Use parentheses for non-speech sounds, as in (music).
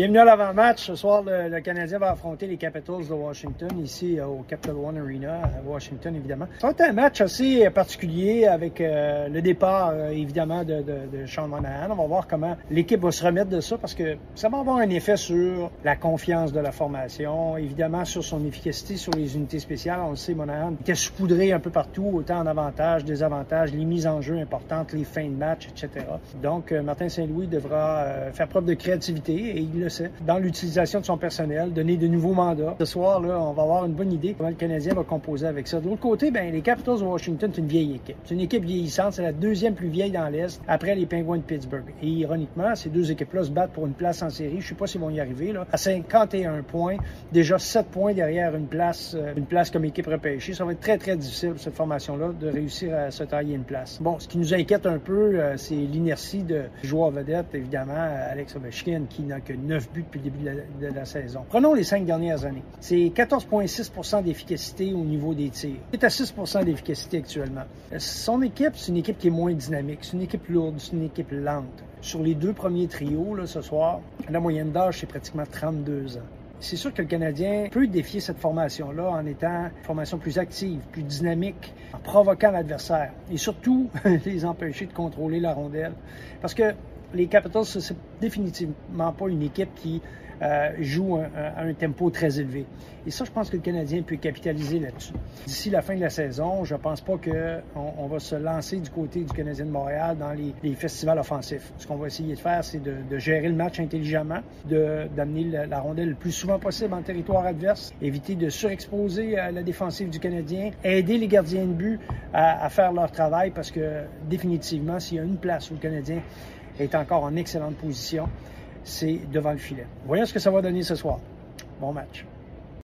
Bienvenue à l'avant-match. Ce soir, le, Canadien va affronter les Capitals de Washington, ici euh, au Capital One Arena, à Washington, évidemment. Ça va être un match assez particulier avec euh, le départ, euh, évidemment, de, de, de, Sean Monahan. On va voir comment l'équipe va se remettre de ça parce que ça va avoir un effet sur la confiance de la formation, évidemment, sur son efficacité sur les unités spéciales. On le sait, Monahan était saupoudré un peu partout, autant en avantages, désavantages, les mises en jeu importantes, les fins de match, etc. Donc, Martin Saint-Louis devra faire preuve de créativité et il le dans l'utilisation de son personnel, donner de nouveaux mandats. Ce soir, on va avoir une bonne idée comment le Canadien va composer avec ça. De l'autre côté, ben, les Capitals de Washington, c'est une vieille équipe. C'est une équipe vieillissante. C'est la deuxième plus vieille dans l'Est après les Penguins de Pittsburgh. Et ironiquement, ces deux équipes-là se battent pour une place en série. Je sais pas s'ils vont y arriver. À 51 points. Déjà 7 points derrière une place, euh, une place comme équipe repêchée. Ça va être très, très difficile cette formation-là de réussir à se tailler une place. Bon, ce qui nous inquiète un peu, euh, c'est l'inertie de joueurs vedettes, évidemment, Alex Ovechkin, qui n'a que 9 buts depuis le début de la, saison. Prenons les cinq dernières années. C'est 14,6% d'efficacité au niveau des tirs. C'est à 6% d'efficacité actuellement. Son équipe, c'est une équipe qui est moins dynamique. C'est une équipe lourde, c'est une équipe lente. Sur les deux premiers trios, là, ce soir, la moyenne d'âge, c'est pratiquement 32 ans. C'est sûr que le Canadien peut défier cette formation-là en étant une formation plus active, plus dynamique, en provoquant l'adversaire et surtout (laughs) les empêcher de contrôler la rondelle. Parce que les Capitals, c'est définitivement pas une équipe qui euh, joue à un tempo très élevé. Et ça, je pense que le Canadien peut capitaliser là-dessus. D'ici la fin de la saison, je pense pas qu'on on va se lancer du côté du Canadien de Montréal dans les, festivals offensifs. Ce qu'on va essayer de faire, c'est de, gérer le match intelligemment, d'amener la, rondelle le plus souvent possible en territoire adverse, éviter de surexposer euh, la défensive du Canadien, aider les gardiens de but à, à faire leur travail parce que définitivement, s'il y a une place où le Canadien est encore en excellente position, c'est devant le filet. Voyons ce que ça va donner ce soir. Bon match.